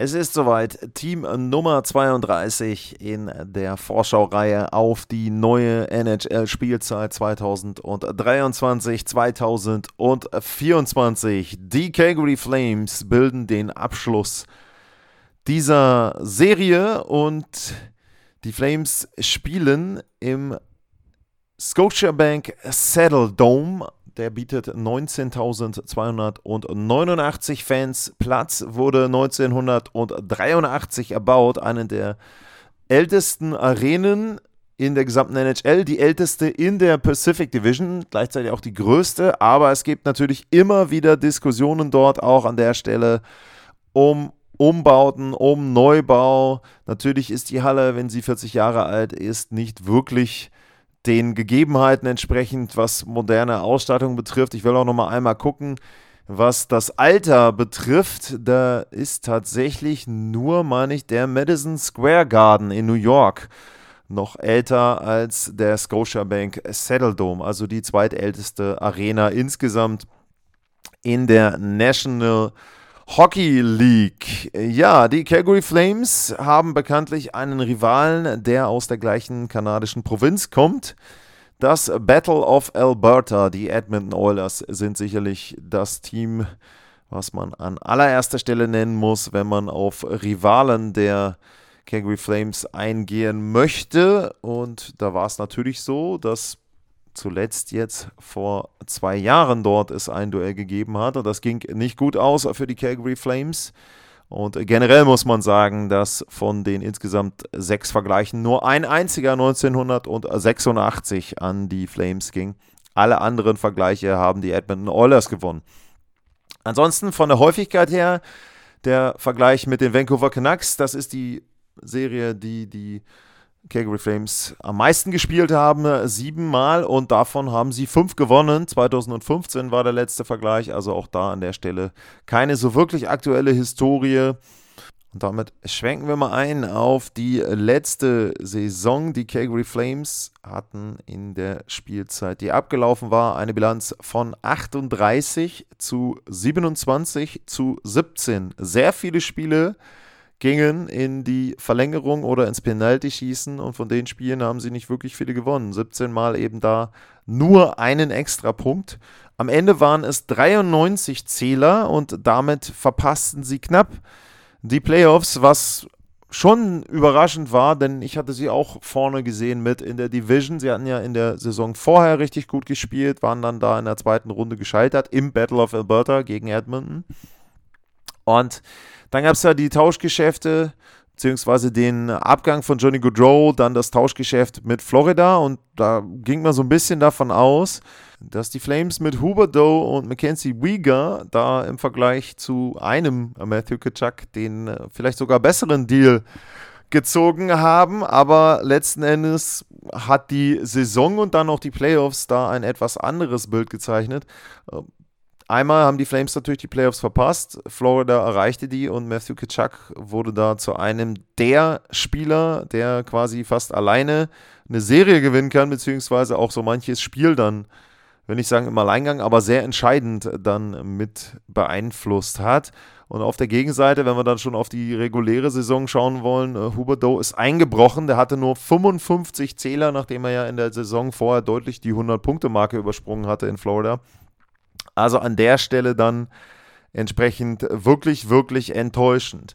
Es ist soweit, Team Nummer 32 in der Vorschaureihe auf die neue NHL-Spielzeit 2023-2024. Die Calgary Flames bilden den Abschluss dieser Serie und die Flames spielen im Scotiabank Saddle Dome der bietet 19.289 Fans Platz, wurde 1983 erbaut, eine der ältesten Arenen in der gesamten NHL, die älteste in der Pacific Division, gleichzeitig auch die größte, aber es gibt natürlich immer wieder Diskussionen dort auch an der Stelle um Umbauten, um Neubau. Natürlich ist die Halle, wenn sie 40 Jahre alt ist, nicht wirklich den Gegebenheiten entsprechend, was moderne Ausstattung betrifft. Ich will auch noch mal einmal gucken, was das Alter betrifft. Da ist tatsächlich nur, meine ich, der Madison Square Garden in New York noch älter als der Scotiabank Saddle Dome, also die zweitälteste Arena insgesamt in der National Hockey League. Ja, die Calgary Flames haben bekanntlich einen Rivalen, der aus der gleichen kanadischen Provinz kommt. Das Battle of Alberta, die Edmonton Oilers, sind sicherlich das Team, was man an allererster Stelle nennen muss, wenn man auf Rivalen der Calgary Flames eingehen möchte. Und da war es natürlich so, dass zuletzt jetzt vor zwei Jahren dort es ein Duell gegeben hat. Und das ging nicht gut aus für die Calgary Flames. Und generell muss man sagen, dass von den insgesamt sechs Vergleichen nur ein einziger 1986 an die Flames ging. Alle anderen Vergleiche haben die Edmonton Oilers gewonnen. Ansonsten von der Häufigkeit her, der Vergleich mit den Vancouver Canucks, das ist die Serie, die die Calgary Flames am meisten gespielt haben, siebenmal und davon haben sie fünf gewonnen. 2015 war der letzte Vergleich, also auch da an der Stelle keine so wirklich aktuelle Historie. Und damit schwenken wir mal ein auf die letzte Saison. Die Calgary Flames hatten in der Spielzeit, die abgelaufen war, eine Bilanz von 38 zu 27 zu 17. Sehr viele Spiele gingen in die Verlängerung oder ins Penalty-Schießen und von den Spielen haben sie nicht wirklich viele gewonnen. 17 Mal eben da nur einen extra Punkt. Am Ende waren es 93 Zähler und damit verpassten sie knapp die Playoffs, was schon überraschend war, denn ich hatte sie auch vorne gesehen mit in der Division. Sie hatten ja in der Saison vorher richtig gut gespielt, waren dann da in der zweiten Runde gescheitert im Battle of Alberta gegen Edmonton. Und dann gab es ja die Tauschgeschäfte, beziehungsweise den Abgang von Johnny Goodrow, dann das Tauschgeschäft mit Florida und da ging man so ein bisschen davon aus, dass die Flames mit Huberdeau und Mackenzie Weegar da im Vergleich zu einem Matthew Kitschak den äh, vielleicht sogar besseren Deal gezogen haben, aber letzten Endes hat die Saison und dann auch die Playoffs da ein etwas anderes Bild gezeichnet. Einmal haben die Flames natürlich die Playoffs verpasst. Florida erreichte die und Matthew Kitschak wurde da zu einem der Spieler, der quasi fast alleine eine Serie gewinnen kann, beziehungsweise auch so manches Spiel dann, wenn ich sagen im Alleingang, aber sehr entscheidend dann mit beeinflusst hat. Und auf der Gegenseite, wenn wir dann schon auf die reguläre Saison schauen wollen, äh, Huberdeau ist eingebrochen. Der hatte nur 55 Zähler, nachdem er ja in der Saison vorher deutlich die 100-Punkte-Marke übersprungen hatte in Florida. Also an der Stelle dann entsprechend wirklich, wirklich enttäuschend.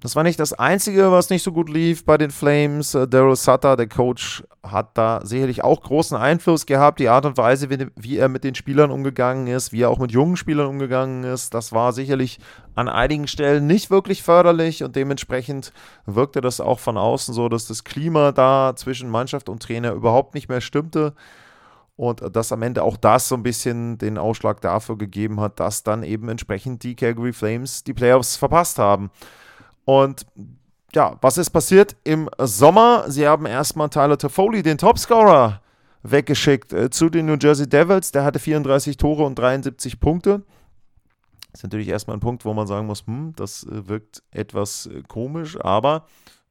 Das war nicht das Einzige, was nicht so gut lief bei den Flames. Äh, Daryl Sutter, der Coach, hat da sicherlich auch großen Einfluss gehabt. Die Art und Weise, wie, wie, er mit den Spielern umgegangen ist, wie er auch mit jungen Spielern umgegangen ist, das war sicherlich an einigen Stellen nicht wirklich förderlich und dementsprechend wirkte das auch von außen so, dass das Klima da zwischen Mannschaft und Trainer überhaupt nicht mehr stimmte. Und dass am Ende auch das so ein bisschen den Ausschlag dafür gegeben hat, dass dann eben entsprechend die Calgary Flames die Playoffs verpasst haben. Und ja, was ist passiert im Sommer? Sie haben erstmal Tyler Toffoli, den Topscorer, weggeschickt äh, zu den New Jersey Devils. Der hatte 34 Tore und 73 Punkte. Das ist natürlich erstmal ein Punkt, wo man sagen muss, hm, das äh, wirkt etwas äh, komisch, aber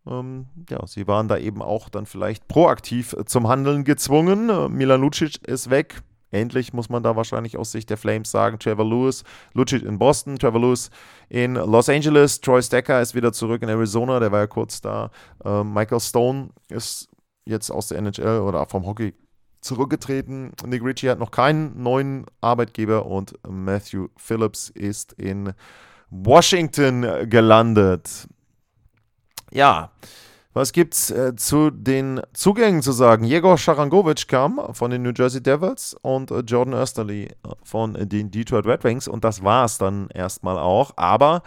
ähm, ja, sie waren da eben auch dann vielleicht proaktiv äh, zum Handeln gezwungen. Äh, Milan Lucic ist weg. Endlich muss man da wahrscheinlich aus Sicht der Flames sagen. Trevor Lewis, Lucic in Boston, Trevor Lewis in Los Angeles, Troy Stecker ist wieder zurück in Arizona, der war ja kurz da. Äh, Michael Stone ist jetzt aus der NHL oder vom Hockey zurückgetreten. Nick Ritchie hat noch keinen neuen Arbeitgeber und Matthew Phillips ist in Washington gelandet. Ja, was gibt's äh, zu den Zugängen zu sagen? Jegor Sharangovic kam von den New Jersey Devils und äh, Jordan Österly äh, von den Detroit Red Wings und das war es dann erstmal auch. Aber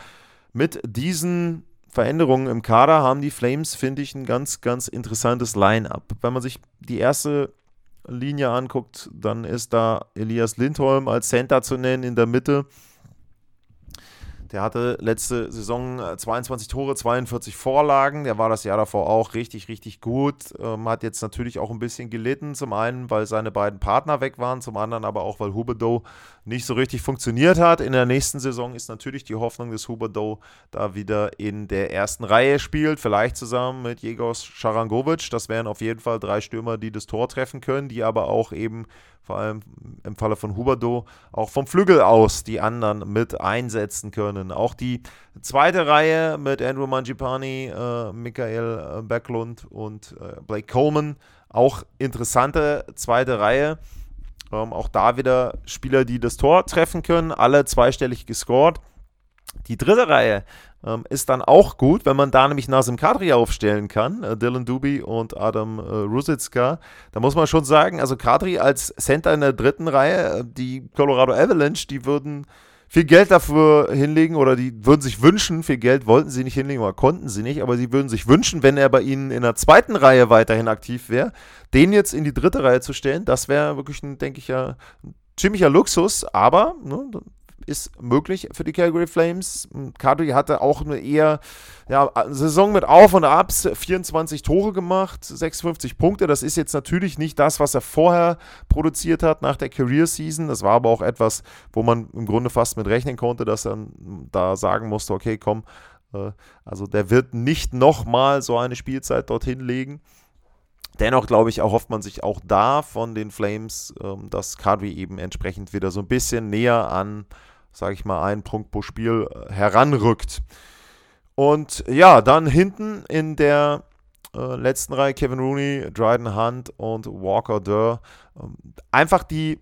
mit diesen Veränderungen im Kader haben die Flames, finde ich, ein ganz, ganz interessantes Line-up. Wenn man sich die erste Linie anguckt, dann ist da Elias Lindholm als Center zu nennen in der Mitte. Der hatte letzte Saison 22 äh, Tore, 42 Vorlagen. Der war das Jahr davor auch richtig, richtig gut. Ähm, hat jetzt natürlich auch ein bisschen gelitten. Zum einen, weil seine beiden Partner weg waren, zum anderen aber auch, weil Huberdeau nicht so richtig funktioniert hat. In der nächsten Saison ist natürlich die Hoffnung, dass Huberdeau da wieder in der ersten Reihe spielt. Vielleicht zusammen mit Jegos Scharangovic. Das wären auf jeden Fall drei Stürmer, die das Tor treffen können, die aber auch eben vor allem im Falle von Huberdo, auch vom Flügel aus die anderen mit einsetzen können. Auch die zweite Reihe mit Andrew Mangipani, äh, Michael äh, Backlund und äh, Blake Coleman, auch interessante zweite Reihe. Ähm, auch da wieder Spieler, die das Tor treffen können, alle zweistellig gescored. Die dritte Reihe ähm, ist dann auch gut, wenn man da nämlich Nasim Kadri aufstellen kann, äh, Dylan Duby und Adam äh, Rusitska. Da muss man schon sagen, also Kadri als Center in der dritten Reihe, äh, die Colorado Avalanche, die würden viel Geld dafür hinlegen oder die würden sich wünschen, viel Geld wollten sie nicht hinlegen oder konnten sie nicht, aber sie würden sich wünschen, wenn er bei ihnen in der zweiten Reihe weiterhin aktiv wäre, den jetzt in die dritte Reihe zu stellen, das wäre wirklich, ein, denke ich ja, ziemlicher Luxus, aber ne, ist möglich für die Calgary Flames. Kadri hatte auch eine eher ja, Saison mit Auf und Abs, 24 Tore gemacht, 56 Punkte. Das ist jetzt natürlich nicht das, was er vorher produziert hat nach der Career Season. Das war aber auch etwas, wo man im Grunde fast mit rechnen konnte, dass er da sagen musste, okay, komm, äh, also der wird nicht nochmal so eine Spielzeit dorthin legen. Dennoch glaube ich, erhofft man sich auch da von den Flames, ähm, dass Kadri eben entsprechend wieder so ein bisschen näher an sage ich mal, einen Punkt pro Spiel äh, heranrückt. Und ja, dann hinten in der äh, letzten Reihe Kevin Rooney, Dryden Hunt und Walker Durr. Ähm, einfach die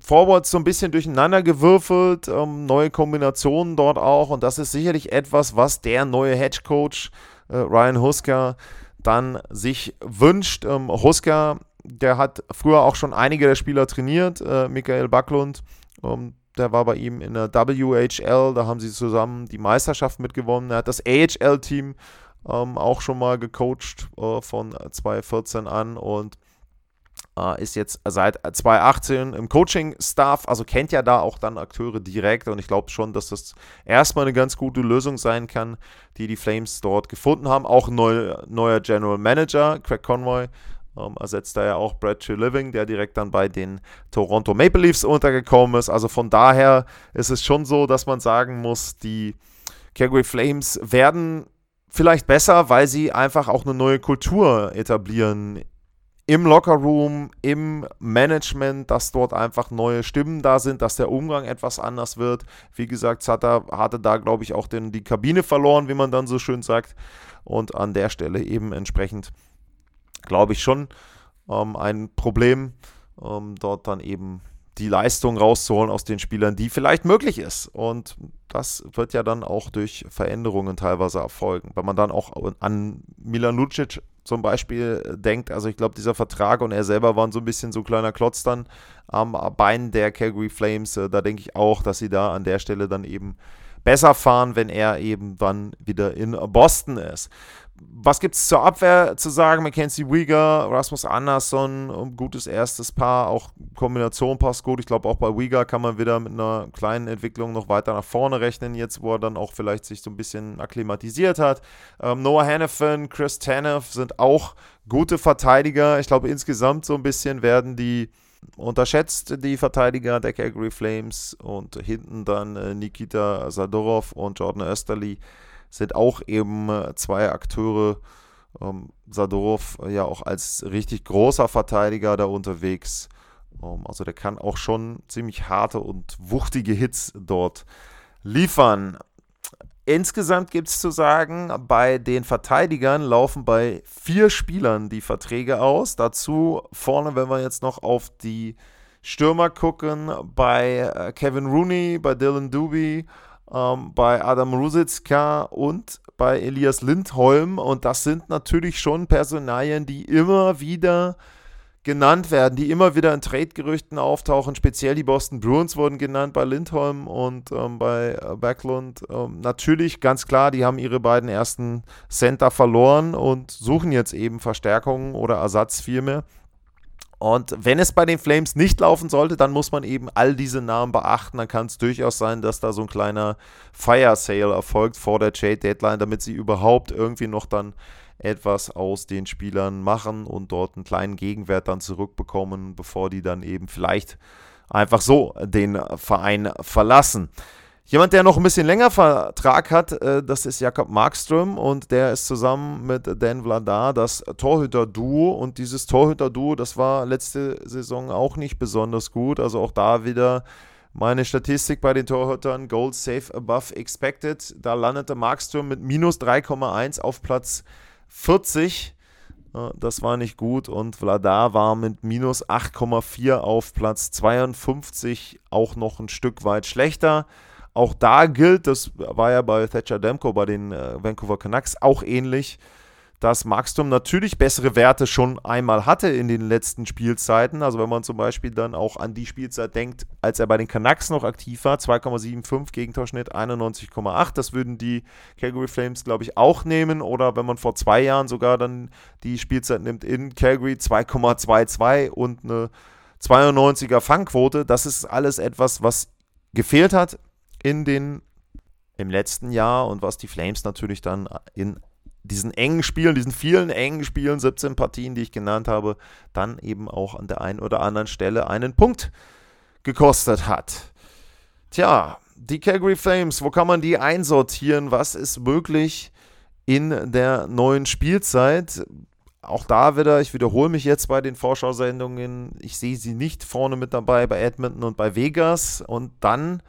Forwards so ein bisschen durcheinander gewürfelt, ähm, neue Kombinationen dort auch. Und das ist sicherlich etwas, was der neue Hedge Coach äh, Ryan Husker dann sich wünscht. Ähm, Husker, der hat früher auch schon einige der Spieler trainiert, äh, Michael Backlund. Ähm, der war bei ihm in der WHL, da haben sie zusammen die Meisterschaft mitgewonnen. Er hat das AHL-Team ähm, auch schon mal gecoacht äh, von 2014 an und ist jetzt seit 2018 im Coaching-Staff, also kennt ja da auch dann Akteure direkt und ich glaube schon, dass das erstmal eine ganz gute Lösung sein kann, die die Flames dort gefunden haben. Auch neuer, neuer General Manager, Craig Conroy, ähm, ersetzt da ja auch Brad Living, der direkt dann bei den Toronto Maple Leafs untergekommen ist. Also von daher ist es schon so, dass man sagen muss, die Calgary Flames werden vielleicht besser, weil sie einfach auch eine neue Kultur etablieren im Lockerroom, im Management, dass dort einfach neue Stimmen da sind, dass der Umgang etwas anders wird. Wie gesagt, Sutter hatte da, glaube ich, auch den, die Kabine verloren, wie man dann so schön sagt. Und an der Stelle eben entsprechend glaube ich, schon ähm, ein Problem, ähm, dort dann eben die Leistung rauszuholen aus den Spielern, die vielleicht möglich ist. Und das wird ja dann auch durch Veränderungen teilweise erfolgen. Wenn man dann auch an Milan Lucic zum Beispiel denkt, also ich glaube, dieser Vertrag und er selber waren so ein bisschen so kleiner Klotz dann am Bein der Calgary Flames. Äh, da denke ich auch, dass sie da an der Stelle dann eben besser fahren, wenn er eben dann wieder in Boston ist. Was gibt es zur Abwehr zu sagen? Mackenzie Wieger, Rasmus Andersson, gutes erstes Paar, auch Kombination passt gut. Ich glaube, auch bei Wieger kann man wieder mit einer kleinen Entwicklung noch weiter nach vorne rechnen, jetzt wo er dann auch vielleicht sich so ein bisschen akklimatisiert hat. Ähm, Noah Hannafin, Chris Tanev sind auch gute Verteidiger. Ich glaube, insgesamt so ein bisschen werden die unterschätzt die Verteidiger der Calgary Flames und hinten dann äh, Nikita Sadorov und Jordan Österly sind auch eben äh, zwei Akteure. Ähm, Sadorov ja auch als richtig großer Verteidiger da unterwegs. Ähm, also der kann auch schon ziemlich harte und wuchtige Hits dort liefern. Insgesamt gibt es zu sagen, bei den Verteidigern laufen bei vier Spielern die Verträge aus. Dazu vorne, wenn wir jetzt noch auf die Stürmer gucken, bei äh, Kevin Rooney, bei Dylan Doobie, ähm, bei Adam Rusicka und bei Elias Lindholm. Und das sind natürlich schon Personalien, die immer wieder genannt werden, die immer wieder in Trade-Gerüchten auftauchen. Speziell die Boston Bruins wurden genannt bei Lindholm und ähm, bei äh, Backlund. Ähm, natürlich, ganz klar, die haben ihre beiden ersten Center verloren und suchen jetzt eben Verstärkungen oder Ersatz vielmehr. Und wenn es bei den Flames nicht laufen sollte, dann muss man eben all diese Namen beachten. Dann kann es durchaus sein, dass da so ein kleiner Fire Sale erfolgt vor der Trade Deadline, damit sie überhaupt irgendwie noch dann etwas aus den Spielern machen und dort einen kleinen Gegenwert dann zurückbekommen, bevor die dann eben vielleicht einfach so den Verein verlassen. Jemand, der noch ein bisschen länger Vertrag hat, äh, das ist Jakob Markström und der ist zusammen mit Dan Vladar das Torhüter-Duo. Und dieses Torhüter-Duo, das war letzte Saison auch nicht besonders gut, also auch da wieder meine Statistik bei den Torhütern, Gold Safe Above Expected, da landete Markström mit minus 3,1 auf Platz 40. Das war nicht gut und Vladar war mit minus 8,4 auf Platz 52 auch noch ein Stück weit schlechter. Auch da gilt, das war ja bei Thatcher Demko bei den äh, Vancouver Canucks auch ähnlich, dass Markstrom natürlich bessere Werte schon einmal hatte in den letzten Spielzeiten. Also wenn man zum Beispiel dann auch an die Spielzeit denkt, als er bei den Canucks noch aktiv war, 2,75 Gegentorschnitt, 91,8. Das würden die Calgary Flames, glaube ich, auch nehmen. Oder wenn man vor zwei Jahren sogar dann die Spielzeit nimmt in Calgary, 2,22 und eine 92er Fangquote. Das ist alles etwas, was gefehlt hat in den im letzten Jahr und was die Flames natürlich dann in diesen engen Spielen, diesen vielen engen Spielen, 17 Partien, die ich genannt habe, dann eben auch an der einen oder anderen Stelle einen Punkt gekostet hat. Tja, die Calgary Flames, wo kann man die einsortieren? Was ist möglich in der neuen Spielzeit? Auch da wieder, ich wiederhole mich jetzt bei den Vorschausendungen, ich sehe sie nicht vorne mit dabei bei Edmonton und bei Vegas. Und dann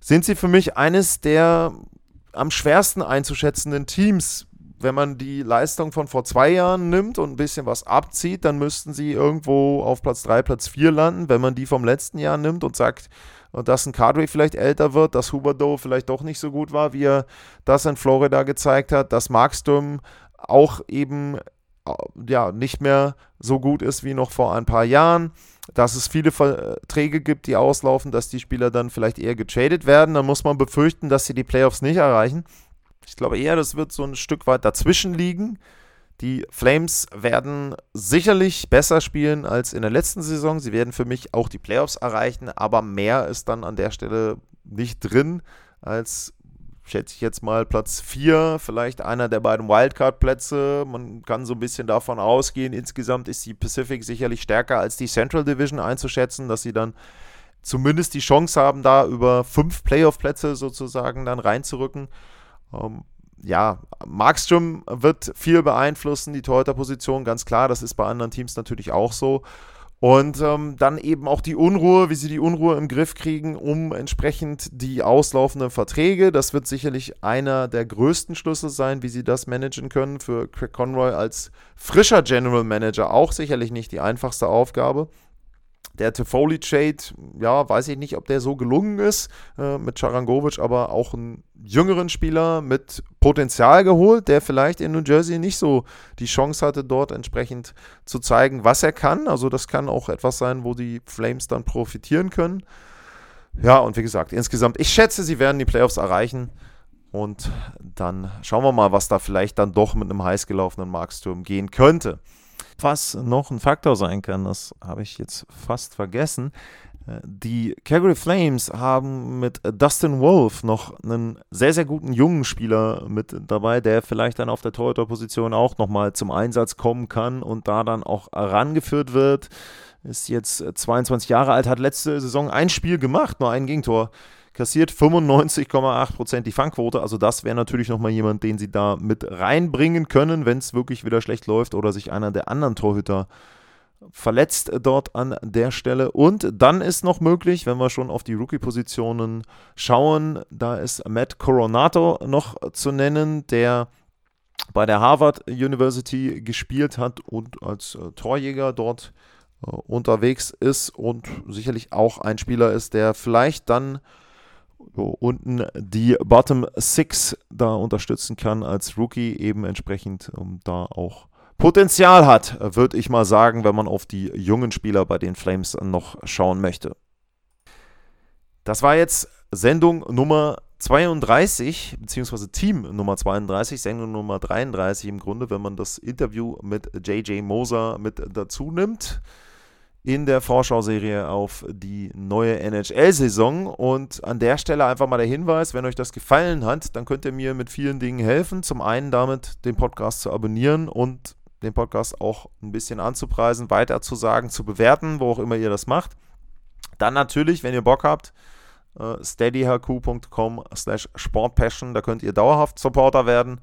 sind sie für mich eines der am schwersten einzuschätzenden Teams wenn man die Leistung von vor zwei Jahren nimmt und ein bisschen was abzieht, dann müssten sie irgendwo auf Platz 3, Platz 4 landen. Wenn man die vom letzten Jahr nimmt und sagt, dass ein Cadre vielleicht älter wird, dass Huberdo vielleicht doch nicht so gut war, wie er das in Florida gezeigt hat, dass Markström auch eben äh, ja, nicht mehr so gut ist wie noch vor ein paar Jahren, dass es viele Verträge gibt, die auslaufen, dass die Spieler dann vielleicht eher getradet werden, dann muss man befürchten, dass sie die Playoffs nicht erreichen. Ich glaube eher, das wird so ein Stück weit dazwischen liegen. Die Flames werden sicherlich besser spielen als in der letzten Saison. Sie werden für mich auch die Playoffs erreichen, aber mehr ist dann an der Stelle nicht drin als schätze ich jetzt mal Platz 4, vielleicht einer der beiden Wildcard-Plätze. Man kann so ein bisschen davon ausgehen, insgesamt ist die Pacific sicherlich stärker als die Central Division einzuschätzen, dass sie dann zumindest die Chance haben, da über fünf Playoff-Plätze sozusagen dann reinzurücken. Ähm, ja, Markström wird viel beeinflussen, die Torhüter-Position, ganz klar. Das ist bei anderen Teams natürlich auch so. Und ähm, dann eben auch die Unruhe, wie sie die Unruhe im Griff kriegen, um entsprechend die auslaufenden Verträge. Das wird sicherlich einer der größten Schlüssel sein, wie sie das managen können. Für Craig Conroy als frischer General Manager auch sicherlich nicht die einfachste Aufgabe. Der Tifoli Trade, ja, weiß ich nicht, ob der so gelungen ist äh, mit Charangovic, aber auch einen jüngeren Spieler mit Potenzial geholt, der vielleicht in New Jersey nicht so die Chance hatte, dort entsprechend zu zeigen, was er kann. Also das kann auch etwas sein, wo die Flames dann profitieren können. Ja, und wie gesagt, insgesamt, ich schätze, sie werden die Playoffs erreichen. Und dann schauen wir mal, was da vielleicht dann doch mit einem heiß gelaufenen Marksturm gehen könnte. Was noch ein Faktor sein kann, das habe ich jetzt fast vergessen. Die Calgary Flames haben mit Dustin Wolf noch einen sehr, sehr guten jungen Spieler mit dabei, der vielleicht dann auf der Torhüterposition auch nochmal zum Einsatz kommen kann und da dann auch herangeführt wird. Ist jetzt 22 Jahre alt, hat letzte Saison ein Spiel gemacht, nur ein Gegentor kassiert 95,8% die Fangquote. Also das wäre natürlich nochmal jemand, den sie da mit reinbringen können, wenn es wirklich wieder schlecht läuft oder sich einer der anderen Torhüter verletzt dort an der Stelle. Und dann ist noch möglich, wenn wir schon auf die Rookie-Positionen schauen, da ist Matt Coronato noch zu nennen, der bei der Harvard University gespielt hat und als äh, Torjäger dort äh, unterwegs ist und sicherlich auch ein Spieler ist, der vielleicht dann so, unten die Bottom Six da unterstützen kann als Rookie, eben entsprechend um, da auch Potenzial hat, würde ich mal sagen, wenn man auf die jungen Spieler bei den Flames noch schauen möchte. Das war jetzt Sendung Nummer 32, beziehungsweise Team Nummer 32, Sendung Nummer 33 im Grunde, wenn man das Interview mit JJ Moser mit dazu nimmt in der Vorschauserie auf die neue NHL-Saison. Und an der Stelle einfach mal der Hinweis, wenn euch das gefallen hat, dann könnt ihr mir mit vielen Dingen helfen. Zum einen damit, den Podcast zu abonnieren und den Podcast auch ein bisschen anzupreisen, weiter zu sagen, zu bewerten, wo auch immer ihr das macht. Dann natürlich, wenn ihr Bock habt, äh, steadyhq.com slash sportpassion, da könnt ihr dauerhaft Supporter werden.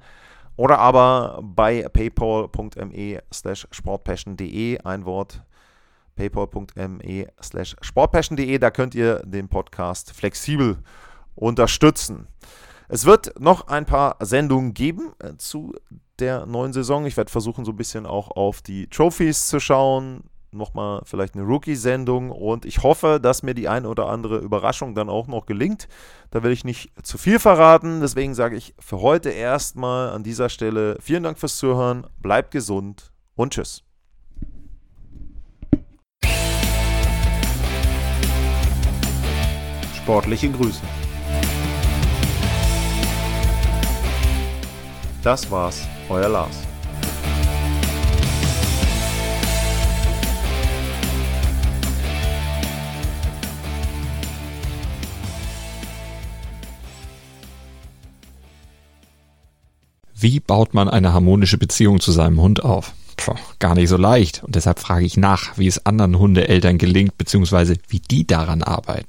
Oder aber bei paypal.me slash sportpassion.de ein Wort paypal.me slash sportpassion.de. Da könnt ihr den Podcast flexibel unterstützen. Es wird noch ein paar Sendungen geben äh, zu der neuen Saison. Ich werde versuchen, so ein bisschen auch auf die Trophies zu schauen. Nochmal vielleicht eine Rookie-Sendung und ich hoffe, dass mir die ein oder andere Überraschung dann auch noch gelingt. Da will ich nicht zu viel verraten. Deswegen sage ich für heute erstmal an dieser Stelle vielen Dank fürs Zuhören. Bleibt gesund und tschüss. Sportliche Grüße. Das war's, euer Lars. Wie baut man eine harmonische Beziehung zu seinem Hund auf? Puh, gar nicht so leicht. Und deshalb frage ich nach, wie es anderen Hundeeltern gelingt, beziehungsweise wie die daran arbeiten.